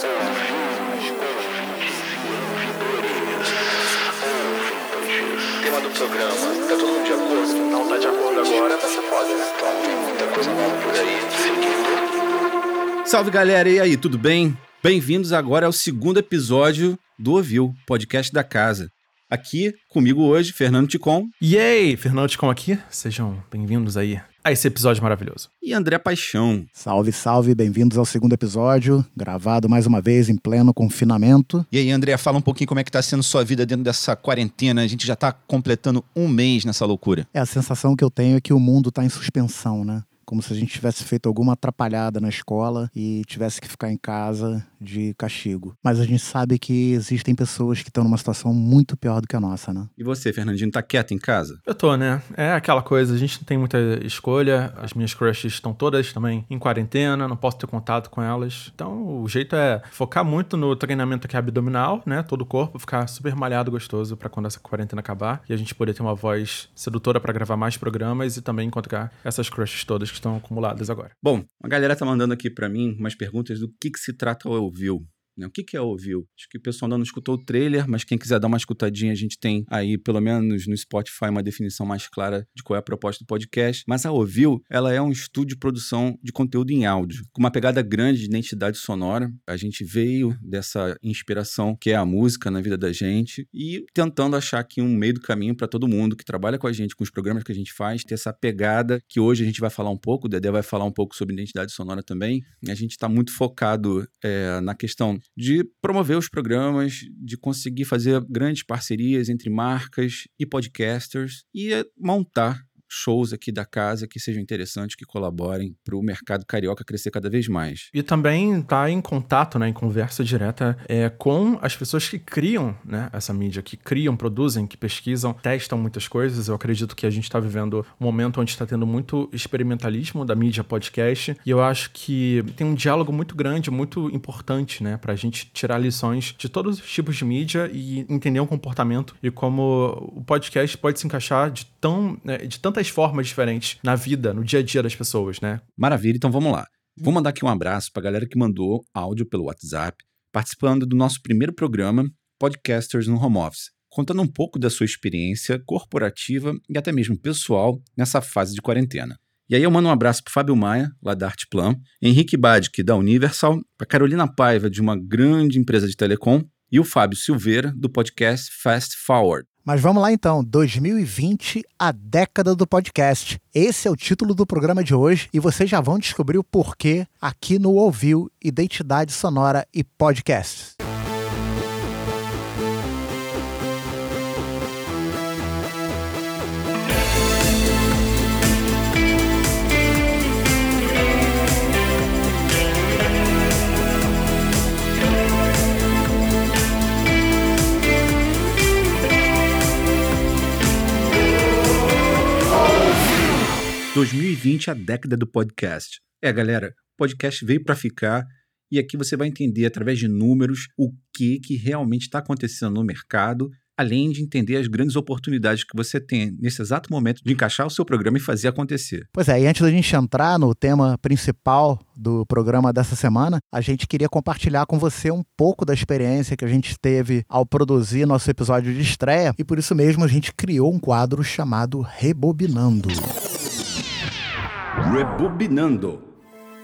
Tema do programa. Tá todo mundo de acordo? Não tá de acordo agora, vai ser foda, né? Então, tem muita coisa nova por aí. Seguindo. Salve galera, e aí, tudo bem? Bem-vindos agora ao segundo episódio do Ouviu, podcast da casa. Aqui comigo hoje, Fernando Ticon E aí, Fernando Ticom aqui. Sejam bem-vindos aí a esse episódio maravilhoso. e André Paixão. Salve, salve, bem-vindos ao segundo episódio, gravado mais uma vez em pleno confinamento. E aí, André, fala um pouquinho como é que tá sendo sua vida dentro dessa quarentena. A gente já tá completando um mês nessa loucura. É a sensação que eu tenho é que o mundo tá em suspensão, né? Como se a gente tivesse feito alguma atrapalhada na escola e tivesse que ficar em casa de castigo. Mas a gente sabe que existem pessoas que estão numa situação muito pior do que a nossa, né? E você, Fernandinho, tá quieto em casa? Eu tô, né? É aquela coisa, a gente não tem muita escolha. As minhas crushes estão todas também em quarentena, não posso ter contato com elas. Então, o jeito é focar muito no treinamento aqui abdominal, né? Todo o corpo, ficar super malhado, gostoso pra quando essa quarentena acabar e a gente poder ter uma voz sedutora pra gravar mais programas e também encontrar essas crushes todas que estão acumuladas agora. Bom, a galera tá mandando aqui pra mim umas perguntas do que que se trata o Ouviu. Né? O que, que é Ouviu? Acho que o pessoal ainda não escutou o trailer, mas quem quiser dar uma escutadinha, a gente tem aí, pelo menos no Spotify, uma definição mais clara de qual é a proposta do podcast. Mas a Ouviu, ela é um estúdio de produção de conteúdo em áudio, com uma pegada grande de identidade sonora. A gente veio dessa inspiração que é a música na vida da gente e tentando achar aqui um meio do caminho para todo mundo que trabalha com a gente, com os programas que a gente faz, ter essa pegada que hoje a gente vai falar um pouco, o Dedé vai falar um pouco sobre identidade sonora também. A gente está muito focado é, na questão de promover os programas, de conseguir fazer grandes parcerias entre marcas e podcasters e montar shows aqui da casa que sejam interessantes, que colaborem para o mercado carioca crescer cada vez mais. E também tá em contato, né, em conversa direta é, com as pessoas que criam né, essa mídia, que criam, produzem, que pesquisam, testam muitas coisas. Eu acredito que a gente está vivendo um momento onde está tendo muito experimentalismo da mídia podcast e eu acho que tem um diálogo muito grande, muito importante, né, para a gente tirar lições de todos os tipos de mídia e entender o comportamento e como o podcast pode se encaixar de tão, né, de tantas formas diferentes na vida, no dia a dia das pessoas, né? Maravilha, então vamos lá. Vou mandar aqui um abraço para a galera que mandou áudio pelo WhatsApp, participando do nosso primeiro programa, Podcasters no Home Office, contando um pouco da sua experiência corporativa e até mesmo pessoal nessa fase de quarentena. E aí eu mando um abraço para Fábio Maia, lá da Artplan, Henrique Badic, da Universal, para Carolina Paiva, de uma grande empresa de telecom, e o Fábio Silveira, do podcast Fast Forward. Mas vamos lá então, 2020, a década do podcast. Esse é o título do programa de hoje e vocês já vão descobrir o porquê aqui no Ouviu Identidade Sonora e Podcasts. Música 2020 a década do podcast. É, galera, o podcast veio para ficar e aqui você vai entender através de números o que que realmente está acontecendo no mercado, além de entender as grandes oportunidades que você tem nesse exato momento de encaixar o seu programa e fazer acontecer. Pois é, e antes da gente entrar no tema principal do programa dessa semana, a gente queria compartilhar com você um pouco da experiência que a gente teve ao produzir nosso episódio de estreia e por isso mesmo a gente criou um quadro chamado Rebobinando. Rebobinando.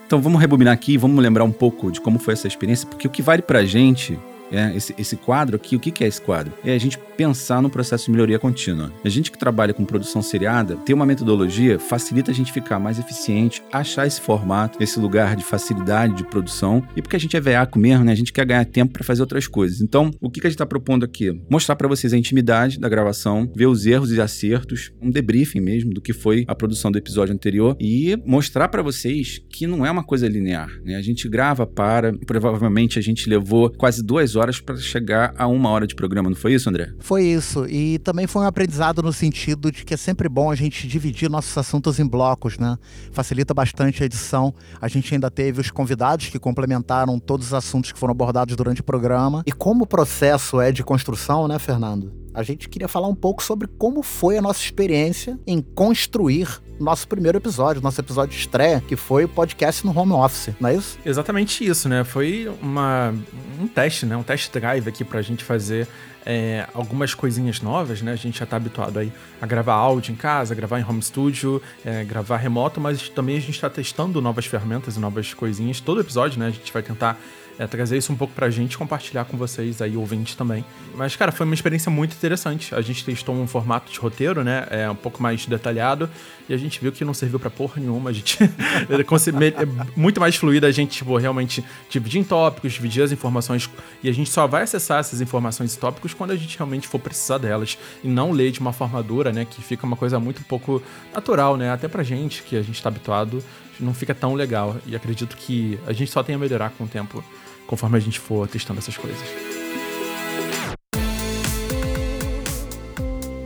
Então vamos rebobinar aqui vamos lembrar um pouco de como foi essa experiência, porque o que vale pra gente é, esse, esse quadro aqui, o que, que é esse quadro? É a gente pensar no processo de melhoria contínua. A gente que trabalha com produção seriada, ter uma metodologia facilita a gente ficar mais eficiente, achar esse formato, esse lugar de facilidade de produção. E porque a gente é veaco mesmo, né? A gente quer ganhar tempo para fazer outras coisas. Então, o que, que a gente está propondo aqui? Mostrar para vocês a intimidade da gravação, ver os erros e acertos, um debriefing mesmo do que foi a produção do episódio anterior e mostrar para vocês que não é uma coisa linear, né? A gente grava para, provavelmente a gente levou quase duas horas para chegar a uma hora de programa, não foi isso, André? Foi isso. E também foi um aprendizado no sentido de que é sempre bom a gente dividir nossos assuntos em blocos, né? Facilita bastante a edição. A gente ainda teve os convidados que complementaram todos os assuntos que foram abordados durante o programa. E como o processo é de construção, né, Fernando? A gente queria falar um pouco sobre como foi a nossa experiência em construir nosso primeiro episódio, nosso episódio de estreia, que foi o podcast no home office, não é isso? Exatamente isso, né? Foi uma, um teste, né? Um test drive aqui pra gente fazer é, algumas coisinhas novas, né? A gente já tá habituado aí a gravar áudio em casa, gravar em home studio, é, gravar remoto, mas também a gente está testando novas ferramentas e novas coisinhas. Todo episódio, né? A gente vai tentar é, trazer isso um pouco pra gente compartilhar com vocês aí, ouvintes também. Mas, cara, foi uma experiência muito interessante. A gente testou um formato de roteiro, né? É um pouco mais detalhado. E a gente viu que não serviu pra porra nenhuma. A gente. é muito mais fluido a gente, tipo, realmente dividir em tópicos, dividir as informações. E a gente só vai acessar essas informações e tópicos quando a gente realmente for precisar delas. E não ler de uma forma dura, né? Que fica uma coisa muito pouco natural, né? Até pra gente, que a gente tá habituado, não fica tão legal. E acredito que a gente só tem a melhorar com o tempo conforme a gente for testando essas coisas.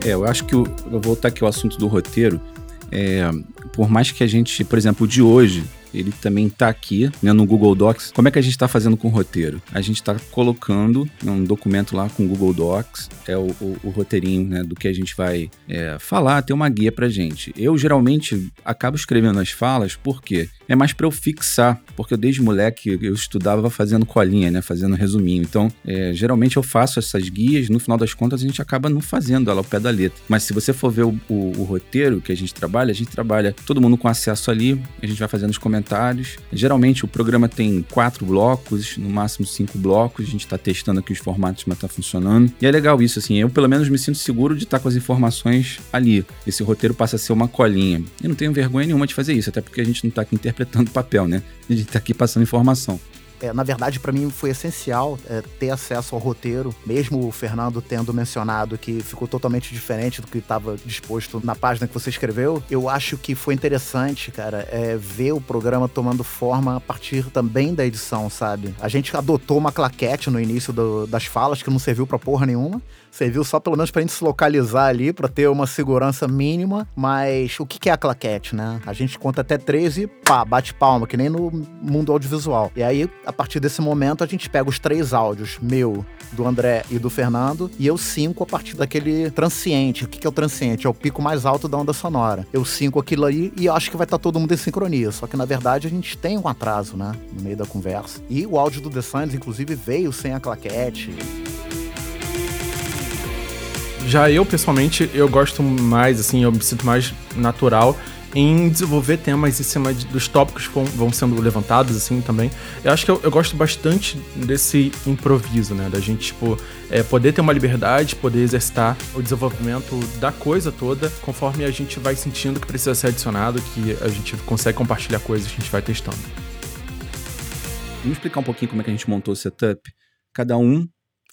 É, eu acho que eu, eu vou voltar aqui ao assunto do roteiro. É, por mais que a gente, por exemplo, o de hoje, ele também está aqui né, no Google Docs. Como é que a gente está fazendo com o roteiro? A gente está colocando um documento lá com o Google Docs, é o, o, o roteirinho né, do que a gente vai é, falar, tem uma guia para gente. Eu geralmente acabo escrevendo as falas porque é mais para eu fixar, porque eu desde moleque eu estudava fazendo colinha, né, fazendo resuminho. Então, é, geralmente eu faço essas guias, no final das contas a gente acaba não fazendo ela ao pé da letra. Mas se você for ver o, o, roteiro que a gente trabalha, a gente trabalha todo mundo com acesso ali, a gente vai fazendo os comentários comentários. Geralmente o programa tem quatro blocos, no máximo cinco blocos. A gente está testando aqui os formatos, mas está funcionando. E é legal isso, assim. Eu pelo menos me sinto seguro de estar tá com as informações ali. Esse roteiro passa a ser uma colinha. E não tenho vergonha nenhuma de fazer isso, até porque a gente não está aqui interpretando papel, né? A gente está aqui passando informação. É, na verdade, para mim foi essencial é, ter acesso ao roteiro, mesmo o Fernando tendo mencionado que ficou totalmente diferente do que estava disposto na página que você escreveu. Eu acho que foi interessante, cara, é, ver o programa tomando forma a partir também da edição, sabe? A gente adotou uma claquete no início do, das falas que não serviu pra porra nenhuma. Serviu só pelo menos pra gente se localizar ali, pra ter uma segurança mínima. Mas o que é a claquete, né? A gente conta até 13 e pá, bate palma, que nem no mundo audiovisual. E aí a partir desse momento, a gente pega os três áudios, meu, do André e do Fernando, e eu cinco a partir daquele transiente. O que é o transiente? É o pico mais alto da onda sonora. Eu cinco aquilo aí e acho que vai estar tá todo mundo em sincronia. Só que na verdade a gente tem um atraso, né? No meio da conversa. E o áudio do The Science, inclusive, veio sem a claquete. Já eu, pessoalmente, eu gosto mais, assim, eu me sinto mais natural em desenvolver temas em cima de, dos tópicos que vão, sendo levantados, assim, também. Eu acho que eu, eu, gosto bastante desse improviso, né? Da gente, tipo, é, poder ter uma liberdade, poder exercitar o desenvolvimento da coisa toda, conforme a gente vai sentindo que precisa ser adicionado, que a gente consegue compartilhar coisas que a gente vai testando. Vamos explicar um pouquinho como é que a gente montou o setup? Cada um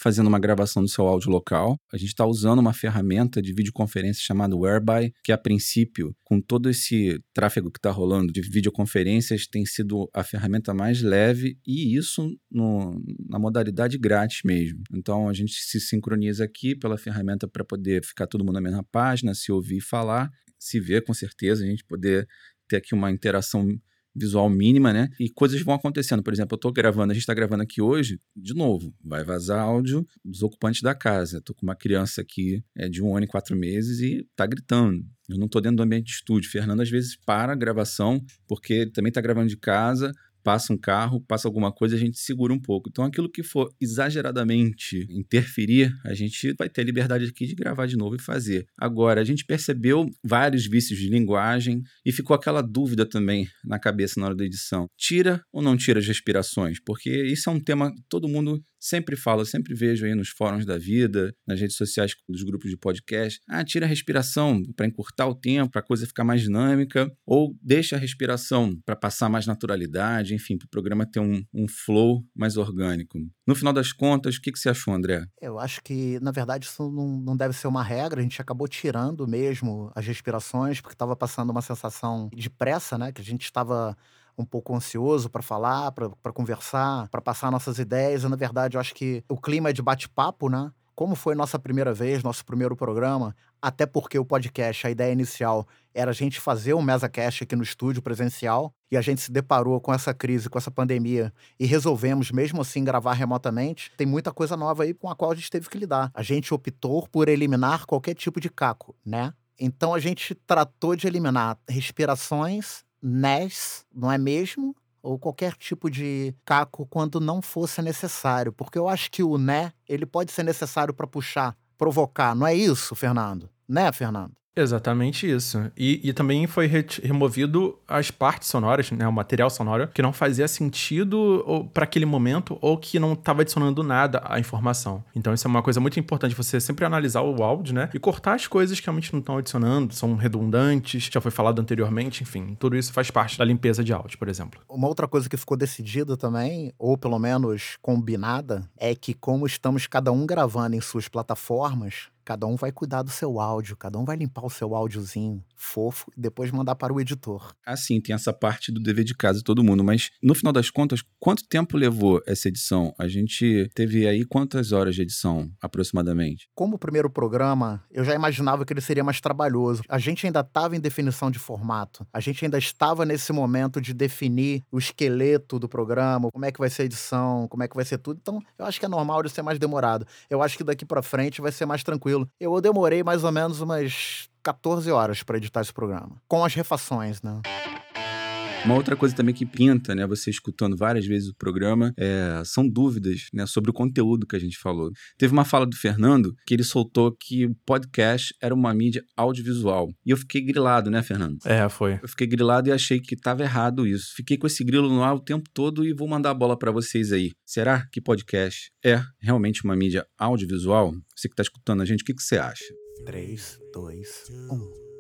fazendo uma gravação do seu áudio local. A gente está usando uma ferramenta de videoconferência chamada Whereby, que a princípio, com todo esse tráfego que está rolando de videoconferências, tem sido a ferramenta mais leve e isso no, na modalidade grátis mesmo. Então a gente se sincroniza aqui pela ferramenta para poder ficar todo mundo na mesma página, se ouvir falar, se ver com certeza, a gente poder ter aqui uma interação visual mínima, né? E coisas vão acontecendo. Por exemplo, eu tô gravando, a gente está gravando aqui hoje, de novo, vai vazar áudio dos ocupantes da casa. Tô com uma criança aqui é, de um ano e quatro meses e tá gritando. Eu não tô dentro do ambiente de estúdio. Fernando às vezes para a gravação, porque também tá gravando de casa, passa um carro, passa alguma coisa, a gente segura um pouco. Então, aquilo que for exageradamente interferir, a gente vai ter a liberdade aqui de gravar de novo e fazer. Agora, a gente percebeu vários vícios de linguagem e ficou aquela dúvida também na cabeça na hora da edição. Tira ou não tira as respirações? Porque isso é um tema que todo mundo sempre fala, sempre vejo aí nos fóruns da vida, nas redes sociais dos grupos de podcast. Ah, tira a respiração para encurtar o tempo, para a coisa ficar mais dinâmica, ou deixa a respiração para passar mais naturalidade, enfim, para o programa ter um, um flow mais orgânico. No final das contas, o que, que você achou, André? Eu acho que, na verdade, isso não, não deve ser uma regra. A gente acabou tirando mesmo as respirações, porque estava passando uma sensação de pressa, né? Que a gente estava um pouco ansioso para falar, para conversar, para passar nossas ideias. E, na verdade, eu acho que o clima é de bate-papo, né? Como foi nossa primeira vez, nosso primeiro programa, até porque o podcast, a ideia inicial era a gente fazer um MesaCast aqui no estúdio presencial, e a gente se deparou com essa crise, com essa pandemia, e resolvemos, mesmo assim, gravar remotamente. Tem muita coisa nova aí com a qual a gente teve que lidar. A gente optou por eliminar qualquer tipo de caco, né? Então a gente tratou de eliminar respirações, NES, não é mesmo? Ou qualquer tipo de caco quando não fosse necessário. Porque eu acho que o né, ele pode ser necessário para puxar, provocar. Não é isso, Fernando? Né, Fernando? Exatamente isso. E, e também foi re removido as partes sonoras, né, o material sonoro, que não fazia sentido para aquele momento ou que não estava adicionando nada à informação. Então isso é uma coisa muito importante, você sempre analisar o áudio, né, e cortar as coisas que realmente não estão adicionando, são redundantes, já foi falado anteriormente, enfim, tudo isso faz parte da limpeza de áudio, por exemplo. Uma outra coisa que ficou decidida também, ou pelo menos combinada, é que como estamos cada um gravando em suas plataformas, Cada um vai cuidar do seu áudio, cada um vai limpar o seu áudiozinho fofo e depois mandar para o editor. Assim, tem essa parte do dever de casa de todo mundo, mas no final das contas, quanto tempo levou essa edição? A gente teve aí quantas horas de edição aproximadamente? Como o primeiro programa, eu já imaginava que ele seria mais trabalhoso. A gente ainda estava em definição de formato. A gente ainda estava nesse momento de definir o esqueleto do programa, como é que vai ser a edição, como é que vai ser tudo. Então, eu acho que é normal de ser mais demorado. Eu acho que daqui para frente vai ser mais tranquilo tranquilo. Eu demorei mais ou menos umas 14 horas para editar esse programa, com as refações, né? Uma outra coisa também que pinta, né, você escutando várias vezes o programa, é, são dúvidas, né, sobre o conteúdo que a gente falou. Teve uma fala do Fernando que ele soltou que o podcast era uma mídia audiovisual. E eu fiquei grilado, né, Fernando? É, foi. Eu fiquei grilado e achei que estava errado isso. Fiquei com esse grilo no ar o tempo todo e vou mandar a bola para vocês aí. Será que podcast é realmente uma mídia audiovisual? Você que está escutando a gente, o que, que você acha? 3, 2, 1.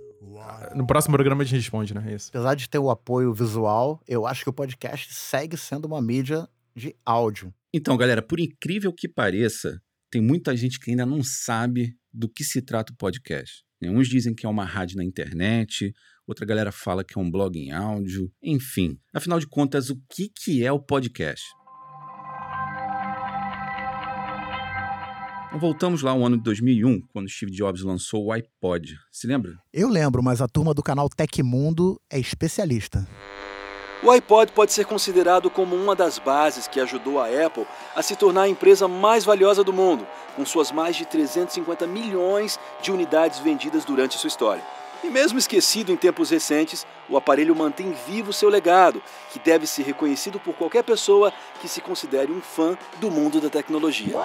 No próximo programa a gente responde, né? Isso. Apesar de ter o apoio visual, eu acho que o podcast segue sendo uma mídia de áudio. Então, galera, por incrível que pareça, tem muita gente que ainda não sabe do que se trata o podcast. Né? Uns dizem que é uma rádio na internet, outra galera fala que é um blog em áudio, enfim. Afinal de contas, o que, que é o podcast? Voltamos lá ao ano de 2001, quando Steve Jobs lançou o iPod. Se lembra? Eu lembro, mas a turma do canal Tecmundo é especialista. O iPod pode ser considerado como uma das bases que ajudou a Apple a se tornar a empresa mais valiosa do mundo, com suas mais de 350 milhões de unidades vendidas durante sua história. E mesmo esquecido em tempos recentes, o aparelho mantém vivo seu legado, que deve ser reconhecido por qualquer pessoa que se considere um fã do mundo da tecnologia.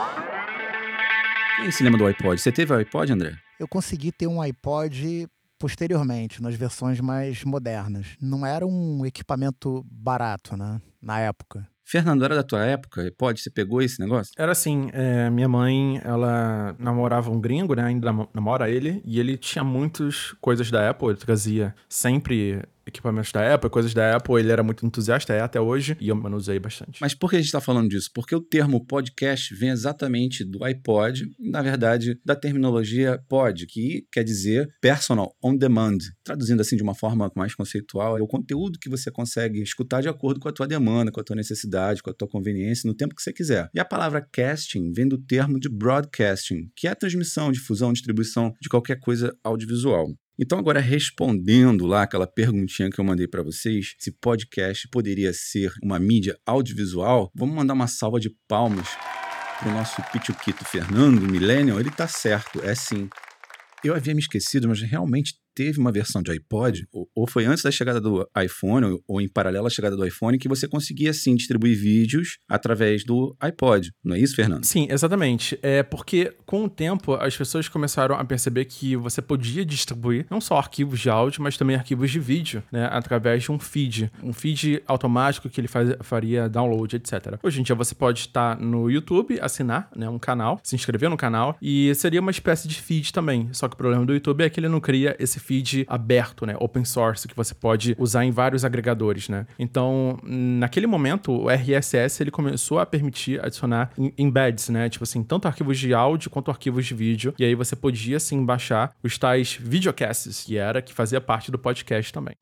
Quem se lembra do iPod? Você teve o iPod, André? Eu consegui ter um iPod posteriormente, nas versões mais modernas. Não era um equipamento barato, né? Na época. Fernando, era da tua época? iPod? Você pegou esse negócio? Era assim, é, minha mãe, ela namorava um gringo, né? Ainda namora ele. E ele tinha muitas coisas da Apple. Ele trazia sempre equipamentos da Apple, coisas da Apple, ele era muito entusiasta, é até hoje, e eu manusei bastante. Mas por que a gente está falando disso? Porque o termo podcast vem exatamente do iPod, na verdade, da terminologia pod, que quer dizer personal on demand. Traduzindo assim de uma forma mais conceitual, é o conteúdo que você consegue escutar de acordo com a tua demanda, com a tua necessidade, com a tua conveniência, no tempo que você quiser. E a palavra casting vem do termo de broadcasting, que é a transmissão, difusão, distribuição de qualquer coisa audiovisual. Então, agora respondendo lá aquela perguntinha que eu mandei para vocês, se podcast poderia ser uma mídia audiovisual, vamos mandar uma salva de palmas para o nosso Pichuquito Fernando, Millennial. Ele tá certo, é sim. Eu havia me esquecido, mas realmente teve uma versão de iPod, ou, ou foi antes da chegada do iPhone, ou, ou, em paralelo à chegada do iPhone, que você conseguia sim distribuir vídeos através do iPod. Não é isso, Fernando? Sim, exatamente. É porque com o tempo as pessoas começaram a perceber que você podia distribuir não só arquivos de áudio, mas também arquivos de vídeo, né, através de um feed, um feed automático que ele faz, faria download, etc. Hoje em dia você pode estar no YouTube, assinar, né, um canal, se inscrever no canal e seria uma espécie de feed também. Só que o problema do YouTube é que ele não cria esse feed feed aberto, né? Open source, que você pode usar em vários agregadores, né? Então, naquele momento, o RSS ele começou a permitir adicionar embeds, né? Tipo assim, tanto arquivos de áudio quanto arquivos de vídeo. E aí você podia, sim, baixar os tais videocasts, que era que fazia parte do podcast também.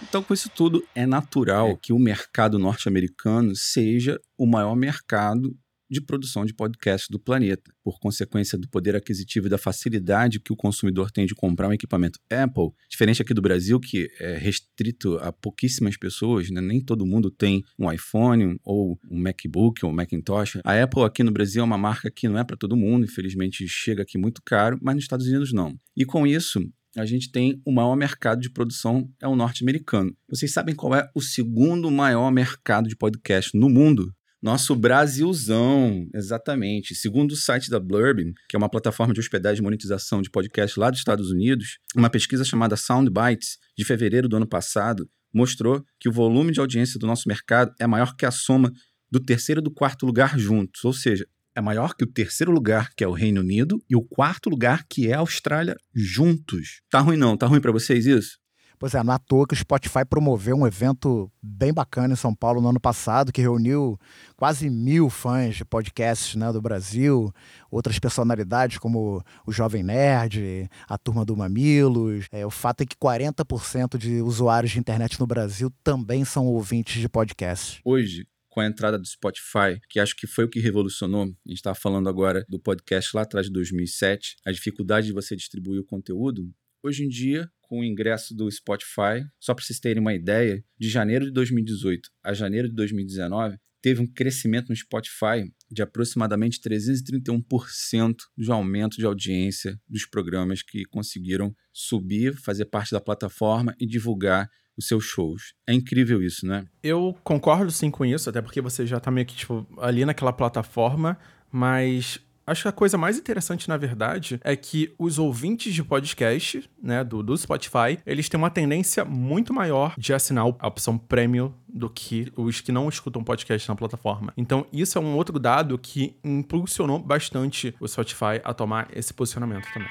Então, com isso tudo, é natural é. que o mercado norte-americano seja o maior mercado de produção de podcast do planeta. Por consequência do poder aquisitivo e da facilidade que o consumidor tem de comprar um equipamento Apple, diferente aqui do Brasil, que é restrito a pouquíssimas pessoas, né? nem todo mundo tem um iPhone ou um MacBook ou um Macintosh. A Apple aqui no Brasil é uma marca que não é para todo mundo, infelizmente chega aqui muito caro, mas nos Estados Unidos não. E com isso, a gente tem o maior mercado de produção é o norte-americano. Vocês sabem qual é o segundo maior mercado de podcast no mundo? Nosso Brasilzão, exatamente. Segundo o site da Blurbing, que é uma plataforma de hospedagem e monetização de podcast lá dos Estados Unidos, uma pesquisa chamada Soundbites, de fevereiro do ano passado, mostrou que o volume de audiência do nosso mercado é maior que a soma do terceiro e do quarto lugar juntos. Ou seja, é maior que o terceiro lugar, que é o Reino Unido, e o quarto lugar, que é a Austrália, juntos. Tá ruim não? Tá ruim para vocês isso? Pois é, não é à toa que o Spotify promoveu um evento bem bacana em São Paulo no ano passado, que reuniu quase mil fãs de podcasts né, do Brasil, outras personalidades como o Jovem Nerd, a Turma do Mamilos. É, o fato é que 40% de usuários de internet no Brasil também são ouvintes de podcasts. Hoje, com a entrada do Spotify, que acho que foi o que revolucionou. A gente estava falando agora do podcast lá atrás de 2007, a dificuldade de você distribuir o conteúdo. Hoje em dia, com o ingresso do Spotify, só para vocês terem uma ideia, de janeiro de 2018 a janeiro de 2019, teve um crescimento no Spotify de aproximadamente 331% de aumento de audiência dos programas que conseguiram subir, fazer parte da plataforma e divulgar os seus shows. É incrível isso, né? Eu concordo sim com isso, até porque você já tá meio que, tipo, ali naquela plataforma, mas Acho que a coisa mais interessante, na verdade, é que os ouvintes de podcast, né, do, do Spotify, eles têm uma tendência muito maior de assinar a opção premium do que os que não escutam podcast na plataforma. Então, isso é um outro dado que impulsionou bastante o Spotify a tomar esse posicionamento também.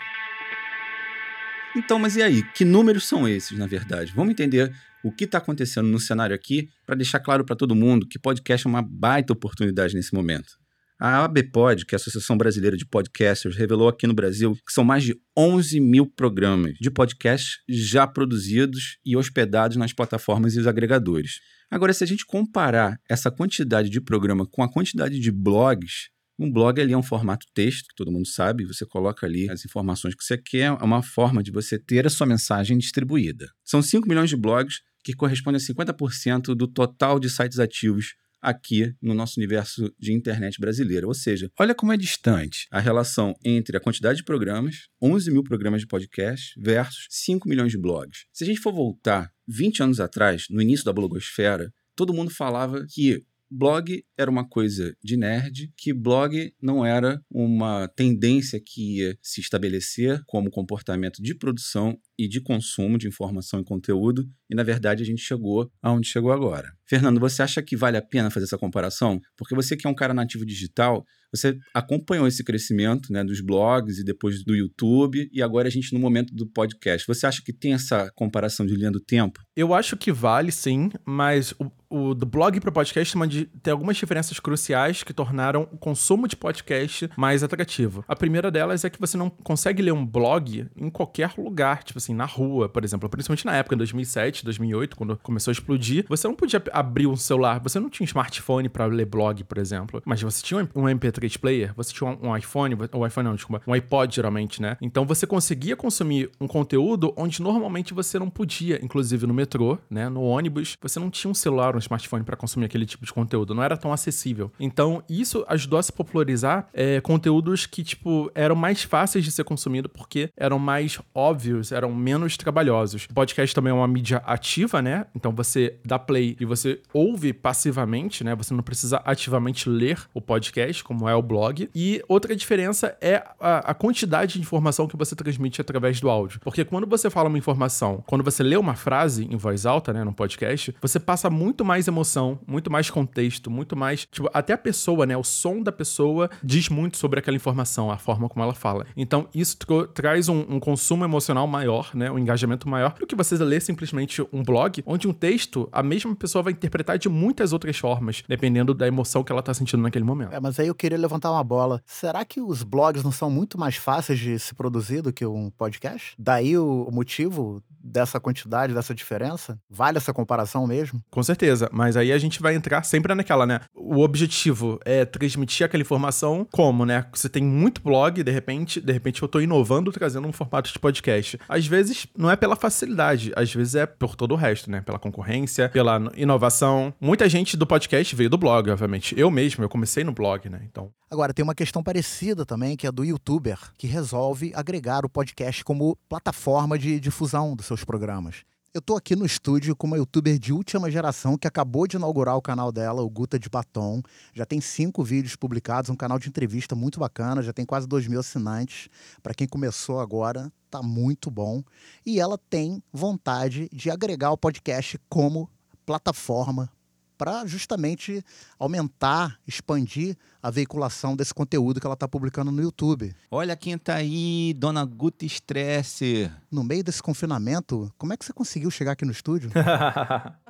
Então, mas e aí? Que números são esses, na verdade? Vamos entender o que está acontecendo no cenário aqui para deixar claro para todo mundo que podcast é uma baita oportunidade nesse momento. A ABPOD, que é a Associação Brasileira de Podcasters, revelou aqui no Brasil que são mais de 11 mil programas de podcast já produzidos e hospedados nas plataformas e os agregadores. Agora, se a gente comparar essa quantidade de programa com a quantidade de blogs, um blog ali é um formato texto, que todo mundo sabe, você coloca ali as informações que você quer, é uma forma de você ter a sua mensagem distribuída. São 5 milhões de blogs, que corresponde a 50% do total de sites ativos aqui no nosso universo de internet brasileira. Ou seja, olha como é distante a relação entre a quantidade de programas, 11 mil programas de podcast, versus 5 milhões de blogs. Se a gente for voltar 20 anos atrás, no início da blogosfera, todo mundo falava que blog era uma coisa de nerd, que blog não era uma tendência que ia se estabelecer como comportamento de produção e de consumo de informação e conteúdo, e na verdade a gente chegou aonde chegou agora. Fernando, você acha que vale a pena fazer essa comparação? Porque você que é um cara nativo digital, você acompanhou esse crescimento né, dos blogs e depois do YouTube, e agora a gente no momento do podcast. Você acha que tem essa comparação de linha do tempo? Eu acho que vale, sim, mas o, o do blog para podcast tem algumas diferenças cruciais que tornaram o consumo de podcast mais atrativo. A primeira delas é que você não consegue ler um blog em qualquer lugar, tipo assim, na rua, por exemplo. Principalmente na época, em 2007, 2008, quando começou a explodir, você não podia abrir um celular, você não tinha um smartphone para ler blog, por exemplo, mas você tinha um MP3 player, você tinha um iPhone, um iPhone não, desculpa, um iPod geralmente, né? Então você conseguia consumir um conteúdo onde normalmente você não podia, inclusive no metrô, né, no ônibus, você não tinha um celular, um smartphone para consumir aquele tipo de conteúdo, não era tão acessível. Então isso ajudou a se popularizar é, conteúdos que, tipo, eram mais fáceis de ser consumido porque eram mais óbvios, eram menos trabalhosos. O podcast também é uma mídia ativa, né? Então você dá play e você ouve passivamente, né? Você não precisa ativamente ler o podcast, como é o blog. E outra diferença é a, a quantidade de informação que você transmite através do áudio. Porque quando você fala uma informação, quando você lê uma frase em voz alta, né, no podcast, você passa muito mais emoção, muito mais contexto, muito mais. Tipo, até a pessoa, né? O som da pessoa diz muito sobre aquela informação, a forma como ela fala. Então, isso traz um, um consumo emocional maior, né? Um engajamento maior do que você ler simplesmente um blog, onde um texto, a mesma pessoa vai interpretar de muitas outras formas, dependendo da emoção que ela tá sentindo naquele momento. É, mas aí eu queria levantar uma bola. Será que os blogs não são muito mais fáceis de se produzir do que um podcast? Daí o motivo dessa quantidade, dessa diferença? Vale essa comparação mesmo? Com certeza, mas aí a gente vai entrar sempre naquela, né? O objetivo é transmitir aquela informação como, né? Você tem muito blog, de repente, de repente eu tô inovando trazendo um formato de podcast. Às vezes não é pela facilidade, às vezes é por todo o resto, né? Pela concorrência, pela inovação. Muita gente do podcast veio do blog, obviamente. Eu mesmo, eu comecei no blog, né? Então. Agora, tem uma questão parecida também, que é do youtuber, que resolve agregar o podcast como plataforma de difusão dos seus programas. Eu tô aqui no estúdio com uma youtuber de última geração que acabou de inaugurar o canal dela, o Guta de Batom. Já tem cinco vídeos publicados, um canal de entrevista muito bacana, já tem quase dois mil assinantes. Para quem começou agora, tá muito bom. E ela tem vontade de agregar o podcast como plataforma para justamente aumentar, expandir a veiculação desse conteúdo que ela está publicando no YouTube. Olha quem tá aí, Dona Guta Stress. No meio desse confinamento, como é que você conseguiu chegar aqui no estúdio?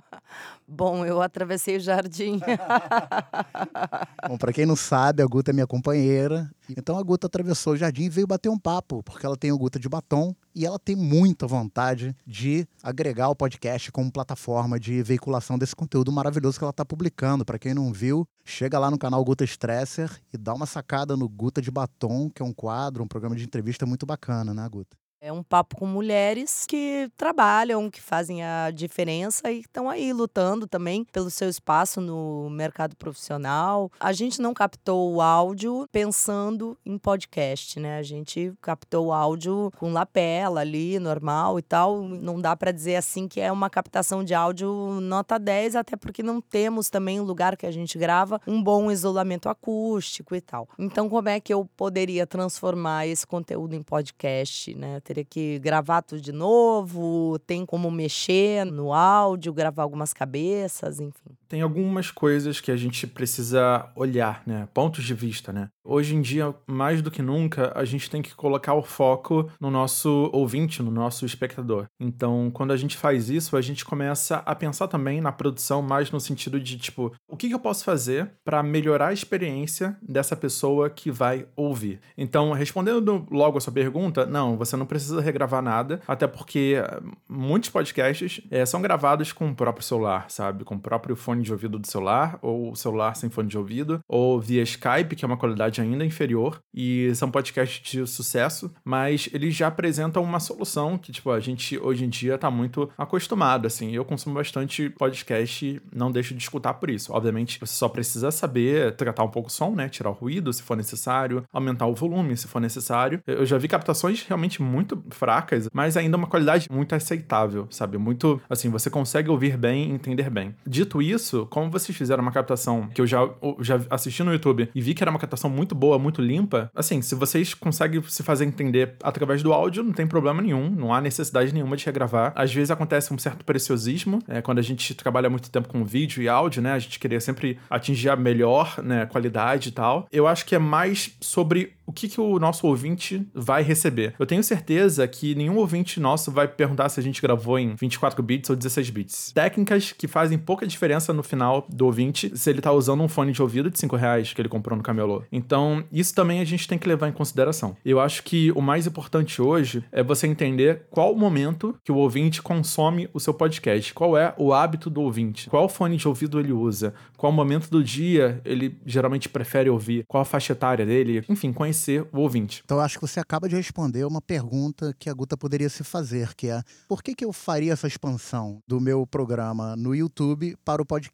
Bom, eu atravessei o jardim. Bom, para quem não sabe, a Guta é minha companheira. Então a Guta atravessou o jardim e veio bater um papo, porque ela tem o Guta de batom e ela tem muita vontade de agregar o podcast como plataforma de veiculação desse conteúdo maravilhoso que ela está publicando. Para quem não viu, chega lá no canal Guta Stresser e dá uma sacada no Guta de Batom, que é um quadro, um programa de entrevista muito bacana, né, Guta? É um papo com mulheres que trabalham, que fazem a diferença e estão aí lutando também pelo seu espaço no mercado profissional. A gente não captou o áudio pensando em podcast, né? A gente captou o áudio com lapela ali, normal e tal. Não dá para dizer assim que é uma captação de áudio nota 10, até porque não temos também o lugar que a gente grava um bom isolamento acústico e tal. Então, como é que eu poderia transformar esse conteúdo em podcast, né? Teria que gravar tudo de novo, tem como mexer no áudio, gravar algumas cabeças, enfim. Tem algumas coisas que a gente precisa olhar, né? Pontos de vista, né? Hoje em dia, mais do que nunca, a gente tem que colocar o foco no nosso ouvinte, no nosso espectador. Então, quando a gente faz isso, a gente começa a pensar também na produção mais no sentido de, tipo, o que, eu posso fazer para melhorar a experiência dessa pessoa que vai ouvir? Então, respondendo logo a sua pergunta, não, você não precisa regravar nada, até porque eh, muitos podcasts é, são gravados com o próprio celular, sabe? Com o próprio fone de ouvido do celular, ou celular sem fone de ouvido, ou via Skype, que é uma qualidade ainda inferior, e são podcasts de sucesso, mas eles já apresentam uma solução que, tipo, a gente hoje em dia tá muito acostumado, assim. Eu consumo bastante podcast, não deixo de escutar por isso. Obviamente, você só precisa saber tratar um pouco o som, né? Tirar o ruído se for necessário, aumentar o volume se for necessário. Eu já vi captações realmente muito fracas, mas ainda uma qualidade muito aceitável, sabe? Muito, assim, você consegue ouvir bem, entender bem. Dito isso, como vocês fizeram uma captação que eu já, já assisti no YouTube e vi que era uma captação muito boa, muito limpa, assim, se vocês conseguem se fazer entender através do áudio, não tem problema nenhum, não há necessidade nenhuma de regravar. Às vezes acontece um certo preciosismo, é, quando a gente trabalha muito tempo com vídeo e áudio, né? A gente queria sempre atingir a melhor né, qualidade e tal. Eu acho que é mais sobre o que, que o nosso ouvinte vai receber. Eu tenho certeza que nenhum ouvinte nosso vai perguntar se a gente gravou em 24 bits ou 16 bits. Técnicas que fazem pouca diferença no final do ouvinte se ele tá usando um fone de ouvido de 5 reais que ele comprou no camelô. Então, isso também a gente tem que levar em consideração. Eu acho que o mais importante hoje é você entender qual o momento que o ouvinte consome o seu podcast, qual é o hábito do ouvinte, qual fone de ouvido ele usa, qual momento do dia ele geralmente prefere ouvir, qual a faixa etária dele, enfim, conhecer o ouvinte. Então, acho que você acaba de responder uma pergunta que a Guta poderia se fazer, que é por que, que eu faria essa expansão do meu programa no YouTube para o podcast?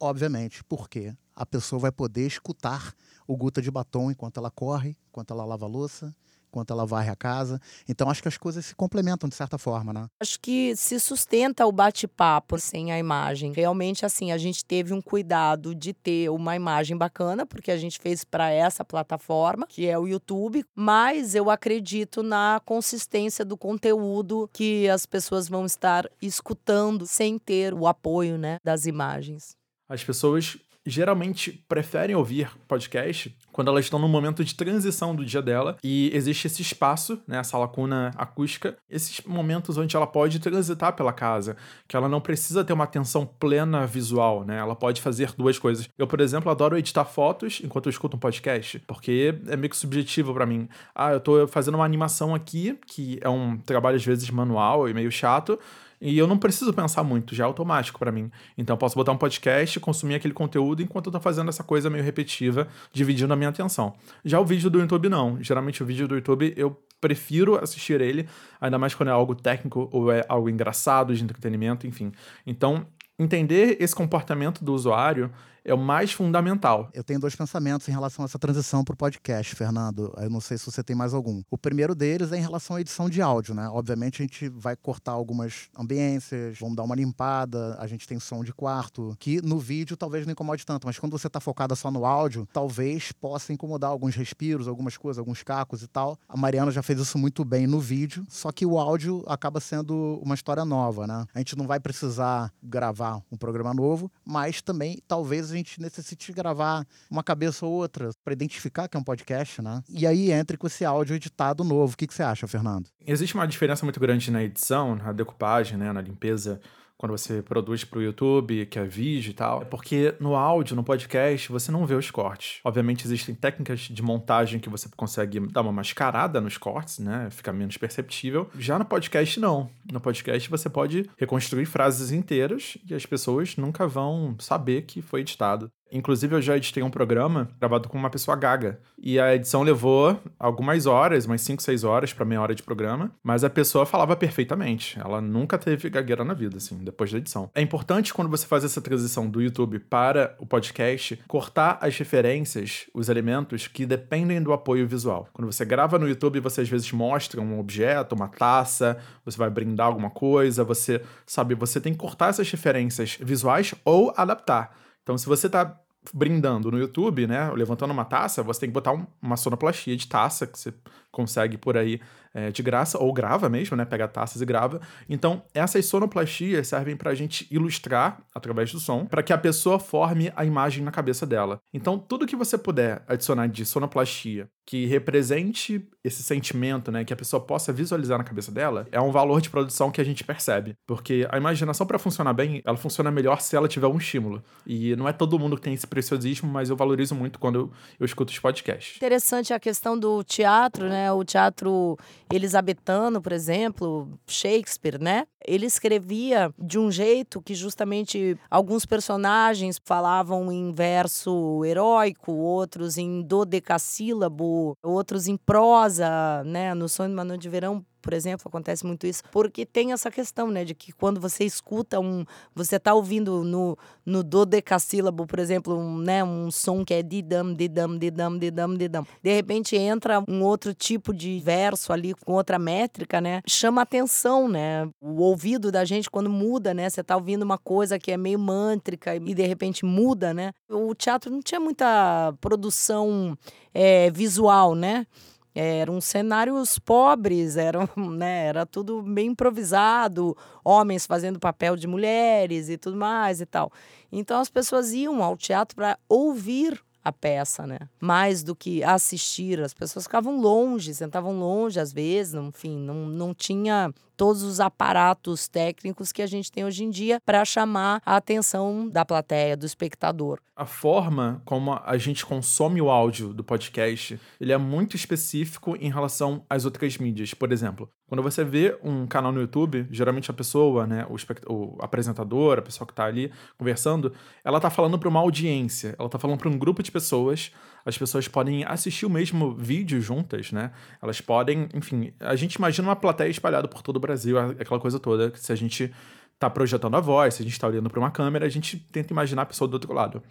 Obviamente, porque a pessoa vai poder escutar o Guta de Batom enquanto ela corre, enquanto ela lava louça, enquanto ela varre a casa. Então acho que as coisas se complementam de certa forma, né? Acho que se sustenta o bate-papo sem a imagem. Realmente assim, a gente teve um cuidado de ter uma imagem bacana, porque a gente fez para essa plataforma, que é o YouTube, mas eu acredito na consistência do conteúdo que as pessoas vão estar escutando sem ter o apoio, né, das imagens. As pessoas geralmente preferem ouvir podcast quando elas estão num momento de transição do dia dela e existe esse espaço, né, essa lacuna acústica, esses momentos onde ela pode transitar pela casa, que ela não precisa ter uma atenção plena visual, né? Ela pode fazer duas coisas. Eu, por exemplo, adoro editar fotos enquanto eu escuto um podcast, porque é meio que subjetivo para mim. Ah, eu tô fazendo uma animação aqui, que é um trabalho às vezes manual e meio chato, e eu não preciso pensar muito, já é automático para mim. Então posso botar um podcast, consumir aquele conteúdo enquanto eu tô fazendo essa coisa meio repetitiva, dividindo a minha atenção. Já o vídeo do YouTube não. Geralmente o vídeo do YouTube eu prefiro assistir ele, ainda mais quando é algo técnico ou é algo engraçado, de entretenimento, enfim. Então, entender esse comportamento do usuário é o mais fundamental. Eu tenho dois pensamentos em relação a essa transição para o podcast, Fernando. Eu não sei se você tem mais algum. O primeiro deles é em relação à edição de áudio, né? Obviamente a gente vai cortar algumas ambiências, vamos dar uma limpada, a gente tem som de quarto, que no vídeo talvez não incomode tanto, mas quando você está focada só no áudio, talvez possa incomodar alguns respiros, algumas coisas, alguns cacos e tal. A Mariana já fez isso muito bem no vídeo, só que o áudio acaba sendo uma história nova, né? A gente não vai precisar gravar um programa novo, mas também talvez a gente necessite gravar uma cabeça ou outra para identificar que é um podcast, né? E aí entre com esse áudio editado novo. O que, que você acha, Fernando? Existe uma diferença muito grande na edição, na decupagem, né, na limpeza quando você produz para o YouTube, que é vídeo e tal, é porque no áudio, no podcast, você não vê os cortes. Obviamente existem técnicas de montagem que você consegue dar uma mascarada nos cortes, né? Fica menos perceptível. Já no podcast não. No podcast você pode reconstruir frases inteiras e as pessoas nunca vão saber que foi editado. Inclusive, eu já editei um programa gravado com uma pessoa gaga. E a edição levou algumas horas, umas 5, 6 horas para meia hora de programa. Mas a pessoa falava perfeitamente. Ela nunca teve gagueira na vida, assim, depois da edição. É importante quando você faz essa transição do YouTube para o podcast, cortar as referências, os elementos que dependem do apoio visual. Quando você grava no YouTube, você às vezes mostra um objeto, uma taça, você vai brindar alguma coisa, você sabe, você tem que cortar essas referências visuais ou adaptar. Então, se você tá brindando no YouTube, né, levantando uma taça, você tem que botar um, uma sonoplastia de taça que você consegue por aí é, de graça, ou grava mesmo, né? Pega taças e grava. Então, essas sonoplastias servem para a gente ilustrar através do som, para que a pessoa forme a imagem na cabeça dela. Então, tudo que você puder adicionar de sonoplastia que represente esse sentimento, né? Que a pessoa possa visualizar na cabeça dela, é um valor de produção que a gente percebe. Porque a imaginação, para funcionar bem, ela funciona melhor se ela tiver um estímulo. E não é todo mundo que tem esse preciosismo, mas eu valorizo muito quando eu, eu escuto os podcasts. Interessante a questão do teatro, né? O teatro elisabetano, por exemplo, Shakespeare, né? Ele escrevia de um jeito que justamente alguns personagens falavam em verso heróico, outros em dodecassílabo, outros em prosa, né? No Sonho de Manu de Verão, por exemplo, acontece muito isso, porque tem essa questão, né, de que quando você escuta um, você tá ouvindo no, no dodecassílabo, por exemplo, um, né, um som que é didam, didam, didam, didam, didam. De repente entra um outro tipo de verso ali com outra métrica, né? Chama atenção, né? O ouvido da gente quando muda, né? Você tá ouvindo uma coisa que é meio mântrica e de repente muda, né? O teatro não tinha muita produção é, visual, né? Eram cenários pobres, eram, né, era tudo bem improvisado, homens fazendo papel de mulheres e tudo mais e tal. Então as pessoas iam ao teatro para ouvir a peça, né? Mais do que assistir. As pessoas ficavam longe, sentavam longe às vezes, enfim, não, não tinha todos os aparatos técnicos que a gente tem hoje em dia para chamar a atenção da plateia, do espectador. A forma como a gente consome o áudio do podcast, ele é muito específico em relação às outras mídias. Por exemplo, quando você vê um canal no YouTube, geralmente a pessoa, né, o, o apresentador, a pessoa que está ali conversando, ela está falando para uma audiência, ela está falando para um grupo de pessoas as pessoas podem assistir o mesmo vídeo juntas, né? Elas podem, enfim, a gente imagina uma plateia espalhada por todo o Brasil, aquela coisa toda, se a gente tá projetando a voz, se a gente está olhando para uma câmera, a gente tenta imaginar a pessoa do outro lado.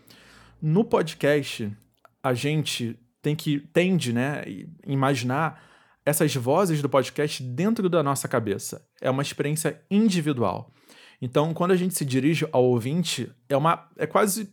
No podcast, a gente tem que tende, né, imaginar essas vozes do podcast dentro da nossa cabeça. É uma experiência individual. Então, quando a gente se dirige ao ouvinte, é uma é quase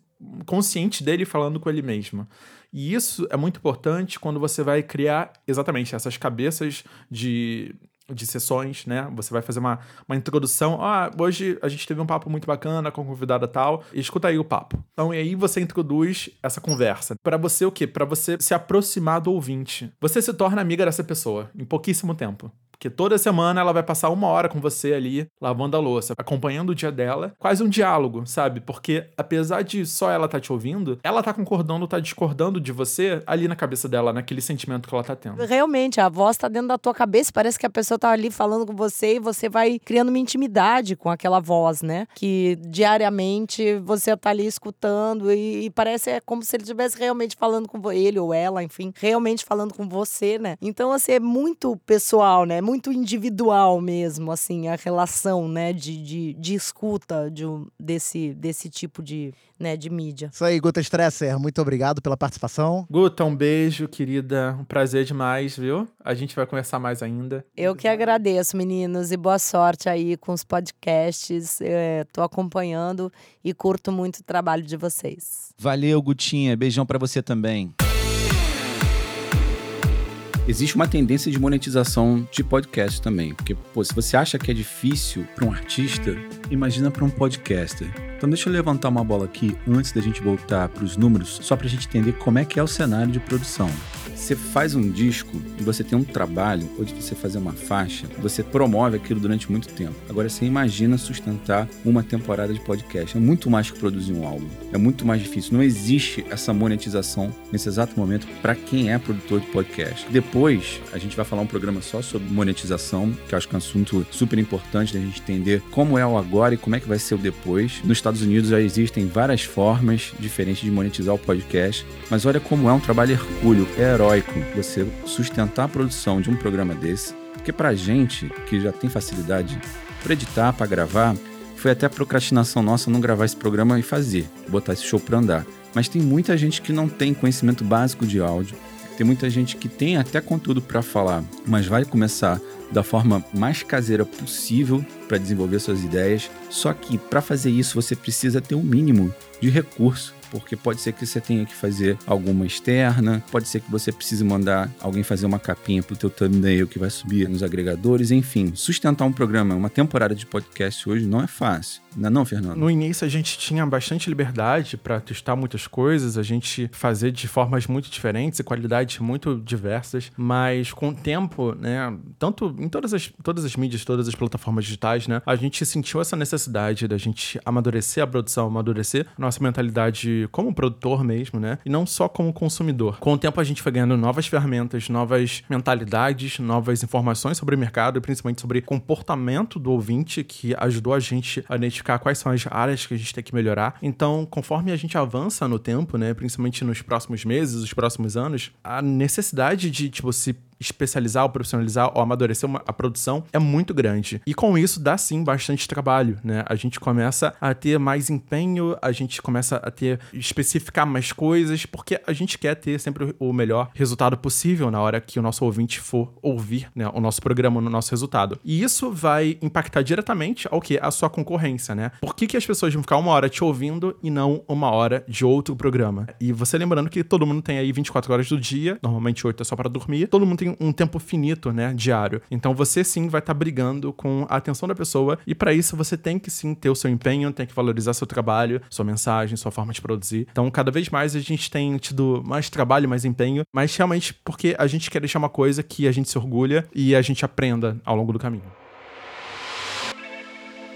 consciente dele falando com ele mesmo. E isso é muito importante quando você vai criar exatamente essas cabeças de de sessões, né? Você vai fazer uma, uma introdução. Ah, hoje a gente teve um papo muito bacana com convidada tal. Escuta aí o papo. Então, e aí você introduz essa conversa. Para você o quê? Para você se aproximar do ouvinte. Você se torna amiga dessa pessoa em pouquíssimo tempo. Porque toda semana ela vai passar uma hora com você ali, lavando a louça, acompanhando o dia dela. Quase um diálogo, sabe? Porque apesar de só ela tá te ouvindo, ela tá concordando, tá discordando de você ali na cabeça dela, naquele sentimento que ela tá tendo. Realmente, a voz tá dentro da tua cabeça, parece que a pessoa tá ali falando com você e você vai criando uma intimidade com aquela voz, né? Que diariamente você tá ali escutando e, e parece é como se ele estivesse realmente falando com ele ou ela, enfim, realmente falando com você, né? Então, assim, é muito pessoal, né? Muito individual mesmo, assim, a relação, né, de, de, de escuta de, desse, desse tipo de, né, de mídia. Isso aí, Guta Stresser, muito obrigado pela participação. Guta, um beijo, querida. Um prazer demais, viu? A gente vai conversar mais ainda. Eu que agradeço, meninos, e boa sorte aí com os podcasts. É, tô acompanhando e curto muito o trabalho de vocês. Valeu, Gutinha. Beijão para você também. Existe uma tendência de monetização de podcast também, porque pô, se você acha que é difícil para um artista, imagina para um podcaster. Então deixa eu levantar uma bola aqui antes da gente voltar para os números, só para a gente entender como é que é o cenário de produção. Você faz um disco e você tem um trabalho, ou de você fazer uma faixa, você promove aquilo durante muito tempo. Agora você imagina sustentar uma temporada de podcast. É muito mais que produzir um álbum. É muito mais difícil. Não existe essa monetização nesse exato momento para quem é produtor de podcast. Depois, a gente vai falar um programa só sobre monetização, que eu acho que é um assunto super importante da gente entender como é o agora e como é que vai ser o depois. Nos Estados Unidos já existem várias formas diferentes de monetizar o podcast, mas olha como é um trabalho hercúleo, é herói heróico você sustentar a produção de um programa desse, porque pra gente que já tem facilidade para editar, para gravar, foi até procrastinação nossa não gravar esse programa e fazer, botar esse show para andar. Mas tem muita gente que não tem conhecimento básico de áudio, tem muita gente que tem até conteúdo para falar, mas vai começar da forma mais caseira possível para desenvolver suas ideias. Só que para fazer isso você precisa ter um mínimo de recurso porque pode ser que você tenha que fazer alguma externa, pode ser que você precise mandar alguém fazer uma capinha pro teu thumbnail que vai subir nos agregadores, enfim, sustentar um programa, uma temporada de podcast hoje não é fácil. Não é não, Fernando? No início a gente tinha bastante liberdade para testar muitas coisas, a gente fazer de formas muito diferentes e qualidades muito diversas, mas com o tempo, né, tanto em todas as, todas as mídias, todas as plataformas digitais, né, a gente sentiu essa necessidade da gente amadurecer a produção, amadurecer nossa mentalidade como produtor mesmo, né, e não só como consumidor. Com o tempo a gente foi ganhando novas ferramentas, novas mentalidades, novas informações sobre o mercado e principalmente sobre comportamento do ouvinte que ajudou a gente a identificar quais são as áreas que a gente tem que melhorar. Então, conforme a gente avança no tempo, né, principalmente nos próximos meses, os próximos anos, a necessidade de tipo se especializar ou profissionalizar ou amadurecer uma, a produção é muito grande. E com isso dá sim bastante trabalho, né? A gente começa a ter mais empenho, a gente começa a ter especificar mais coisas, porque a gente quer ter sempre o melhor resultado possível na hora que o nosso ouvinte for ouvir né, o nosso programa, no nosso resultado. E isso vai impactar diretamente ao que? A sua concorrência, né? Por que, que as pessoas vão ficar uma hora te ouvindo e não uma hora de outro programa? E você lembrando que todo mundo tem aí 24 horas do dia, normalmente 8 é só para dormir, todo mundo tem um tempo finito, né, diário. Então você sim vai estar tá brigando com a atenção da pessoa e para isso você tem que sim ter o seu empenho, tem que valorizar seu trabalho, sua mensagem, sua forma de produzir. Então cada vez mais a gente tem tido mais trabalho, mais empenho, mas realmente porque a gente quer deixar uma coisa que a gente se orgulha e a gente aprenda ao longo do caminho.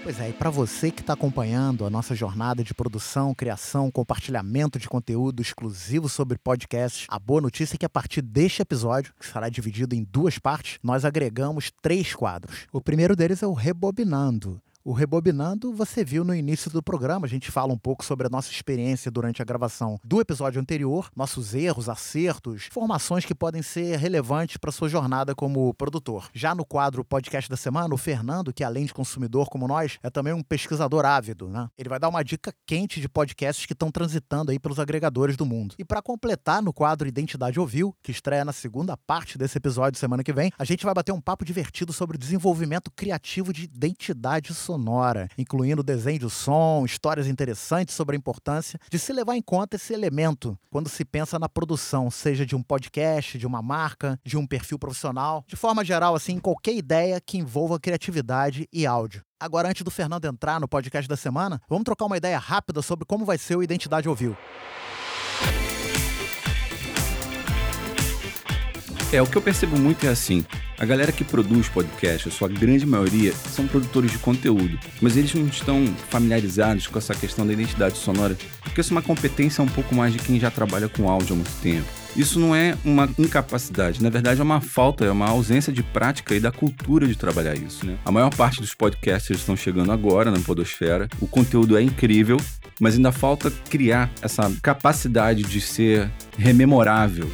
Pois é, e para você que está acompanhando a nossa jornada de produção, criação, compartilhamento de conteúdo exclusivo sobre podcasts, a boa notícia é que a partir deste episódio, que será dividido em duas partes, nós agregamos três quadros. O primeiro deles é o Rebobinando o Rebobinando você viu no início do programa. A gente fala um pouco sobre a nossa experiência durante a gravação do episódio anterior, nossos erros, acertos, informações que podem ser relevantes para sua jornada como produtor. Já no quadro Podcast da Semana, o Fernando, que além de consumidor como nós, é também um pesquisador ávido, né? Ele vai dar uma dica quente de podcasts que estão transitando aí pelos agregadores do mundo. E para completar no quadro Identidade Ouviu, que estreia na segunda parte desse episódio semana que vem, a gente vai bater um papo divertido sobre o desenvolvimento criativo de identidade sonora sonora, incluindo desenho de som, histórias interessantes sobre a importância de se levar em conta esse elemento quando se pensa na produção, seja de um podcast, de uma marca, de um perfil profissional, de forma geral, assim, qualquer ideia que envolva criatividade e áudio. Agora, antes do Fernando entrar no podcast da semana, vamos trocar uma ideia rápida sobre como vai ser o Identidade Ouviu. É, o que eu percebo muito é assim: a galera que produz podcast, a sua grande maioria, são produtores de conteúdo, mas eles não estão familiarizados com essa questão da identidade sonora, porque isso é uma competência um pouco mais de quem já trabalha com áudio há muito tempo. Isso não é uma incapacidade, na verdade é uma falta, é uma ausência de prática e da cultura de trabalhar isso, né? A maior parte dos podcasters estão chegando agora na podosfera, o conteúdo é incrível, mas ainda falta criar essa capacidade de ser rememorável,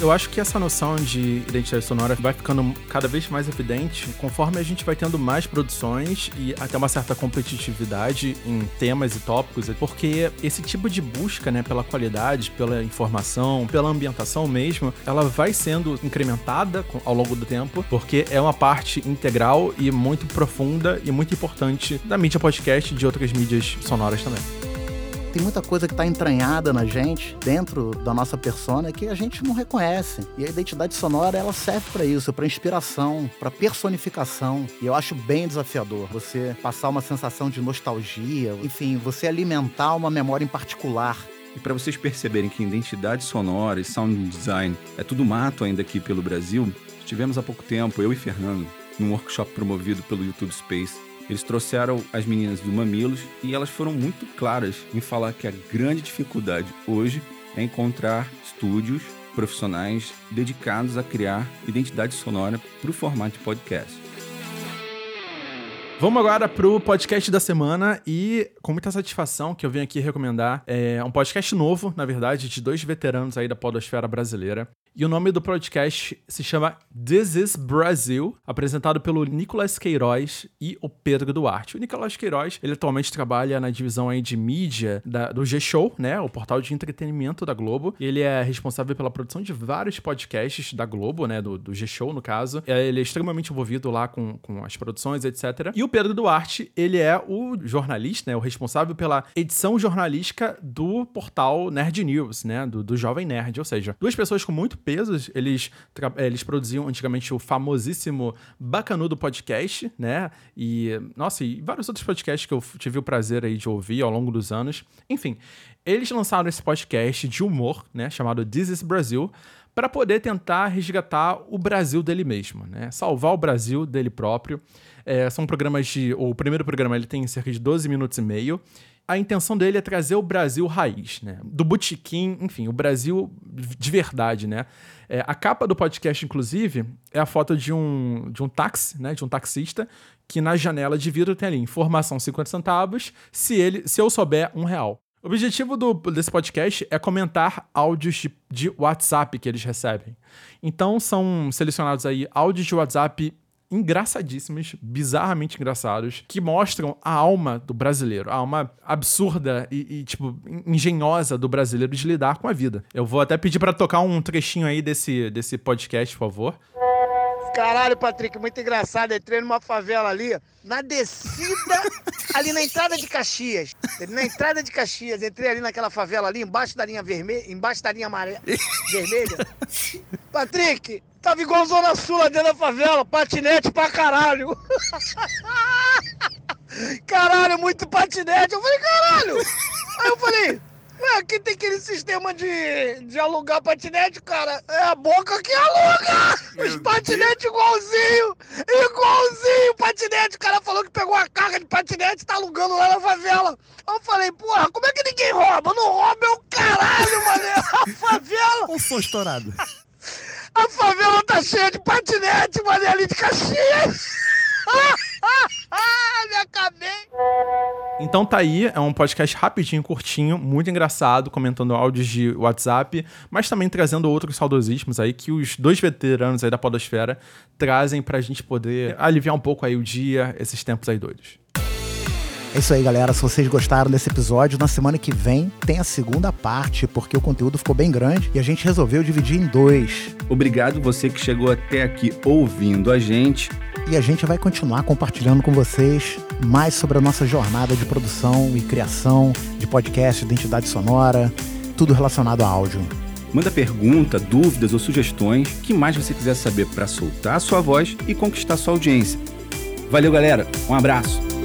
eu acho que essa noção de identidade sonora vai ficando cada vez mais evidente conforme a gente vai tendo mais produções e até uma certa competitividade em temas e tópicos, porque esse tipo de busca, né, pela qualidade, pela informação, pela ambientação mesmo, ela vai sendo incrementada ao longo do tempo, porque é uma parte integral e muito profunda e muito importante da mídia podcast e de outras mídias sonoras também tem muita coisa que está entranhada na gente, dentro da nossa persona, que a gente não reconhece. E a identidade sonora, ela serve para isso, para inspiração, para personificação. E eu acho bem desafiador você passar uma sensação de nostalgia, enfim, você alimentar uma memória em particular. E para vocês perceberem que identidade sonora e sound design é tudo mato ainda aqui pelo Brasil, tivemos há pouco tempo, eu e Fernando, num workshop promovido pelo YouTube Space, eles trouxeram as meninas do Mamilos e elas foram muito claras em falar que a grande dificuldade hoje é encontrar estúdios profissionais dedicados a criar identidade sonora para o formato de podcast. Vamos agora pro podcast da semana e com muita satisfação que eu venho aqui recomendar é um podcast novo, na verdade, de dois veteranos aí da podosfera brasileira. E o nome do podcast se chama This is Brazil, apresentado pelo Nicolas Queiroz e o Pedro Duarte. O Nicolas Queiroz, ele atualmente trabalha na divisão aí de mídia da, do G-Show, né, o portal de entretenimento da Globo. Ele é responsável pela produção de vários podcasts da Globo, né, do, do G-Show, no caso. É, ele é extremamente envolvido lá com, com as produções, etc. E o Pedro Duarte, ele é o jornalista, né, o responsável pela edição jornalística do portal Nerd News, né, do, do Jovem Nerd. Ou seja, duas pessoas com muito pesos. Eles, eles produziam antigamente o famosíssimo Bacanudo Podcast, né? E, nossa, e vários outros podcasts que eu tive o prazer aí de ouvir ao longo dos anos. Enfim, eles lançaram esse podcast de humor, né? Chamado This is Brasil, para poder tentar resgatar o Brasil dele mesmo, né? Salvar o Brasil dele próprio. É, são programas de. O primeiro programa ele tem cerca de 12 minutos e meio a intenção dele é trazer o Brasil raiz, né? Do botequim, enfim, o Brasil de verdade, né? É, a capa do podcast, inclusive, é a foto de um, de um táxi, né? De um taxista, que na janela de vidro tem ali informação 50 centavos, se, ele, se eu souber, um real. O objetivo do, desse podcast é comentar áudios de, de WhatsApp que eles recebem. Então, são selecionados aí áudios de WhatsApp engraçadíssimos, bizarramente engraçados, que mostram a alma do brasileiro, a alma absurda e, e, tipo, engenhosa do brasileiro de lidar com a vida. Eu vou até pedir para tocar um trechinho aí desse, desse podcast, por favor. Caralho, Patrick, muito engraçado. Entrei numa favela ali, na descida, ali na entrada de Caxias. Na entrada de Caxias, entrei ali naquela favela ali, embaixo da linha vermelha, embaixo da linha amarela, vermelha. Patrick, tava igual Zona Sul lá dentro da favela, patinete pra caralho. Caralho, muito patinete. Eu falei, caralho. Aí eu falei, Ué, aqui tem aquele sistema de, de alugar patinete, cara. É a boca que aluga! Os patinetes igualzinho! Igualzinho patinete! O cara falou que pegou a carga de patinete e tá alugando lá na favela. Eu falei, porra, como é que ninguém rouba? Não rouba é o caralho, mano! A favela! Um som estourado. A favela tá cheia de patinete, mano, ali de Caxias! Me acabei! Então tá aí, é um podcast rapidinho, curtinho, muito engraçado, comentando áudios de WhatsApp, mas também trazendo outros saudosismos aí que os dois veteranos aí da podosfera trazem pra gente poder aliviar um pouco aí o dia, esses tempos aí doidos. É isso aí, galera. Se vocês gostaram desse episódio, na semana que vem tem a segunda parte, porque o conteúdo ficou bem grande e a gente resolveu dividir em dois. Obrigado você que chegou até aqui ouvindo a gente. E a gente vai continuar compartilhando com vocês mais sobre a nossa jornada de produção e criação de podcast, identidade sonora, tudo relacionado a áudio. Manda pergunta, dúvidas ou sugestões, que mais você quiser saber para soltar a sua voz e conquistar sua audiência. Valeu, galera. Um abraço.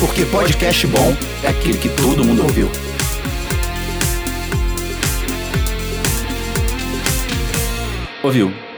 Porque podcast bom é aquele que todo mundo ouviu. Ouviu?